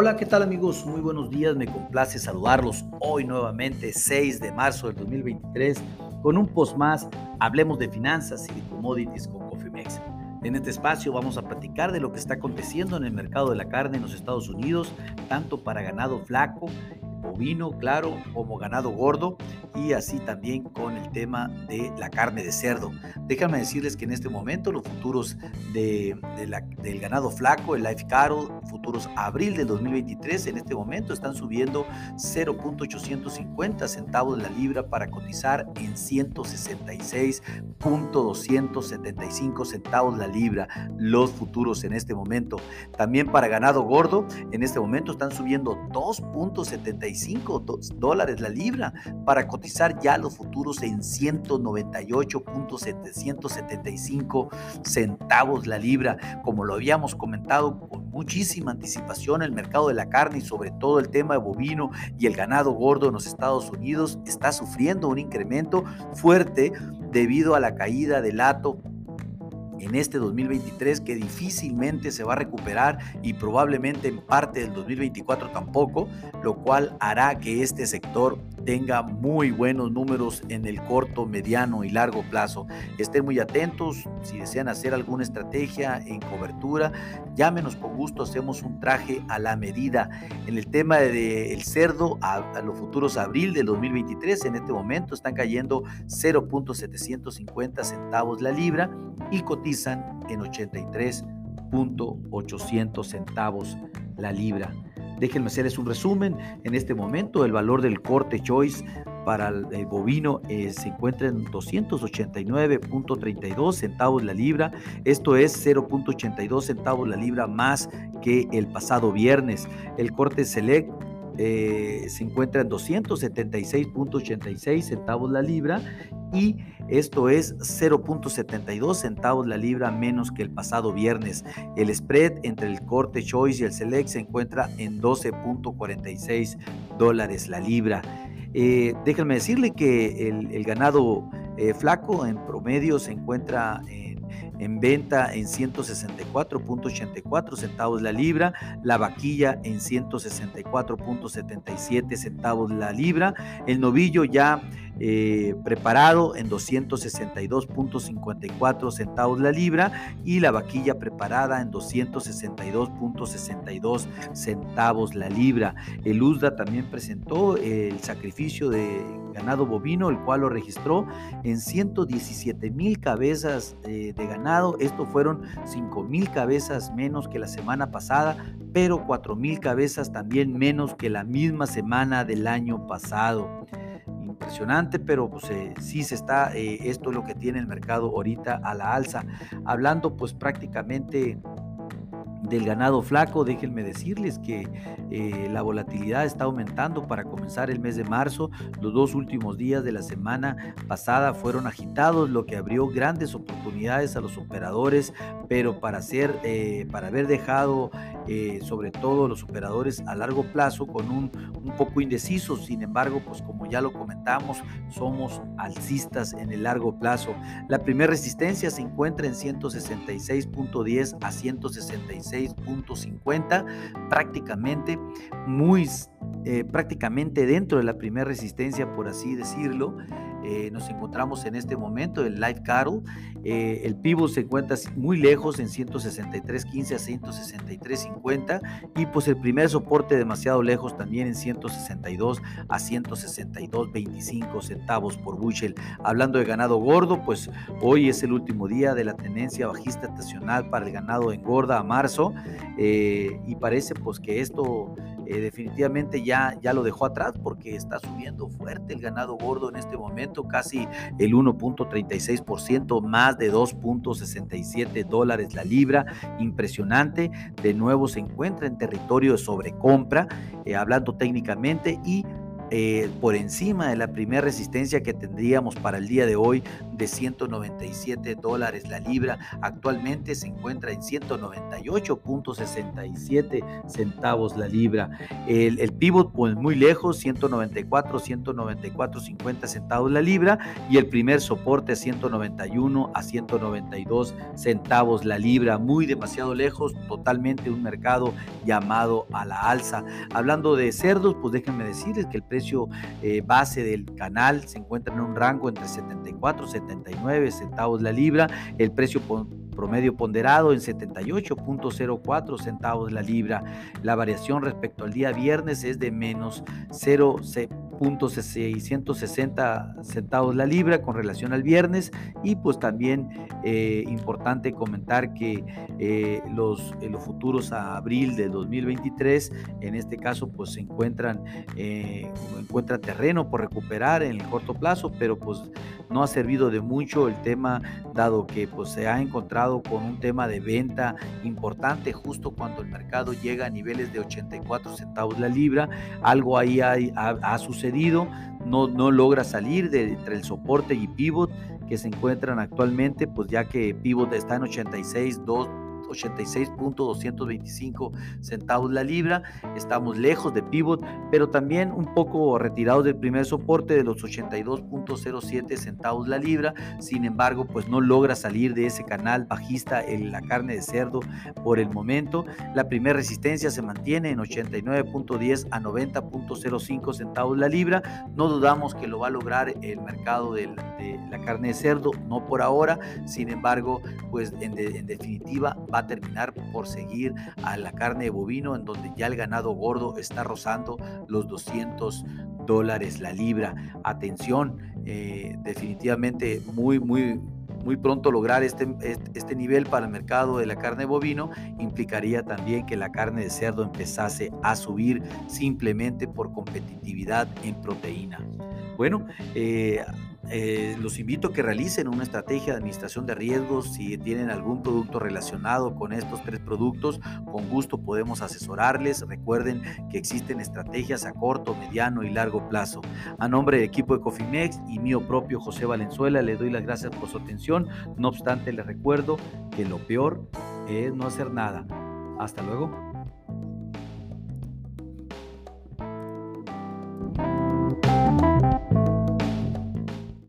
Hola, ¿qué tal amigos? Muy buenos días, me complace saludarlos hoy nuevamente, 6 de marzo del 2023, con un post más, hablemos de finanzas y de commodities con Cofimex. En este espacio vamos a platicar de lo que está aconteciendo en el mercado de la carne en los Estados Unidos, tanto para ganado flaco bovino, claro, como ganado gordo y así también con tema de la carne de cerdo. Déjame decirles que en este momento los futuros de, del ganado flaco, el Life Cattle, futuros abril del 2023, en este momento están subiendo 0.850 centavos la libra para cotizar en 166.275 centavos la libra los futuros en este momento. También para ganado gordo, en este momento están subiendo 2.75 dólares la libra para cotizar ya los futuros en 198.775 centavos la libra. Como lo habíamos comentado con muchísima anticipación, el mercado de la carne y sobre todo el tema de bovino y el ganado gordo en los Estados Unidos está sufriendo un incremento fuerte debido a la caída del ato en este 2023 que difícilmente se va a recuperar y probablemente en parte del 2024 tampoco, lo cual hará que este sector tenga muy buenos números en el corto, mediano y largo plazo. Estén muy atentos, si desean hacer alguna estrategia en cobertura, llámenos con gusto, hacemos un traje a la medida. En el tema del cerdo, a, a los futuros abril del 2023, en este momento están cayendo 0.750 centavos la libra y cotizan en 83.800 centavos la libra. Déjenme hacerles un resumen. En este momento el valor del corte choice para el, bovino eh, se encuentra en 289.32 centavos la libra. Esto es 0.82 centavos la libra más que el pasado viernes. El corte select eh, se encuentra en 276.86 centavos la libra y esto es 0.72 centavos la libra menos que el pasado viernes. El spread entre el corte choice y el select se encuentra en 12.46 dólares la libra. Eh, déjenme decirle que el, ganado eh, flaco en promedio se encuentra en en venta en 164.84 centavos la libra, la vaquilla en 164.77 centavos la libra, el novillo ya eh, preparado en 262.54 centavos la libra y la vaquilla preparada en 262.62 centavos la libra. El USDA también presentó el sacrificio de ganado bovino, el cual lo registró en 117 mil cabezas de ganado. Esto fueron 5 mil cabezas menos que la semana pasada, pero 4 mil cabezas también menos que la misma semana del año pasado impresionante, pero pues eh, sí se está, eh, esto es lo que tiene el mercado ahorita a la alza. Hablando pues prácticamente del ganado flaco, déjenme decirles que eh, la volatilidad está aumentando para comenzar el mes de marzo. Los dos últimos días de la semana pasada fueron agitados, lo que abrió grandes oportunidades a los operadores, pero para, ser, eh, para haber dejado eh, sobre todo los operadores a largo plazo con un, un poco indecisos. Sin embargo, pues como ya lo comentamos, somos alcistas en el largo plazo. La primera resistencia se encuentra en 166.10 a 166 6.50, prácticamente muy eh, prácticamente dentro de la primera resistencia, por así decirlo. Eh, nos encontramos en este momento, el Light Cattle. Eh, el Pivo se encuentra muy lejos en 163.15 a 163.50 y pues el primer soporte demasiado lejos también en 162 a 162.25 centavos por bushel. Hablando de ganado gordo, pues hoy es el último día de la tendencia bajista estacional para el ganado engorda a marzo y parece pues que esto eh, definitivamente ya, ya lo dejó atrás porque está subiendo fuerte el ganado gordo en este momento, casi el 1.36%, más de 2.67 dólares la libra, impresionante, de nuevo se encuentra en territorio de sobrecompra, eh, hablando técnicamente, y eh, por encima de la primera resistencia que tendríamos para el día de hoy, de 197 dólares la libra. Actualmente se encuentra en 198.67 centavos la libra. El, pivot, pues muy lejos, 194, 194.50 centavos la libra. Y el primer soporte 191 a 192 centavos la libra. Muy demasiado lejos, totalmente un mercado llamado a la alza. Hablando de cerdos, pues déjenme decirles que el precio eh, base del canal se encuentra en un rango entre 74 y 79 centavos la libra. El precio promedio ponderado en 78.04 centavos la libra. La variación respecto al día viernes es de menos 0.660 centavos la libra con relación al viernes y pues también eh, importante comentar que eh, los, eh, los, futuros a abril de 2023 en este caso pues se encuentran encuentra terreno por recuperar en el corto plazo pero pues no ha servido de mucho el tema dado que pues se ha encontrado con un tema de venta importante justo cuando el mercado llega a niveles de 84 centavos la libra. Algo ahí ha, sucedido, no, no logra salir de entre el soporte y pivot que se encuentran actualmente, pues ya que pivot está en 86, 2 86.225 centavos la libra. Estamos lejos de pivot, pero también un poco retirados del primer soporte de los 82.07 centavos la libra. Sin embargo, pues no logra salir de ese canal bajista en la carne de cerdo por el momento. La primera resistencia se mantiene en 89.10 a 90.05 centavos la libra. No dudamos que lo va a lograr el mercado de la, carne de cerdo, no por ahora. Sin embargo, pues en, en definitiva va a terminar por seguir a la carne de bovino, en donde ya el ganado gordo está rozando los 200 dólares la libra. Atención, eh, definitivamente muy, muy, muy pronto lograr este, este nivel para el mercado de la carne de bovino implicaría también que la carne de cerdo empezase a subir simplemente por competitividad en proteína. Bueno, eh, eh, los invito a que realicen una estrategia de administración de riesgos. Si tienen algún producto relacionado con estos tres productos, con gusto podemos asesorarles. Recuerden que existen estrategias a corto, mediano y largo plazo. A nombre del equipo de Cofimex y mío propio José Valenzuela, le doy las gracias por su atención. No obstante, les recuerdo que lo peor es no hacer nada. Hasta luego.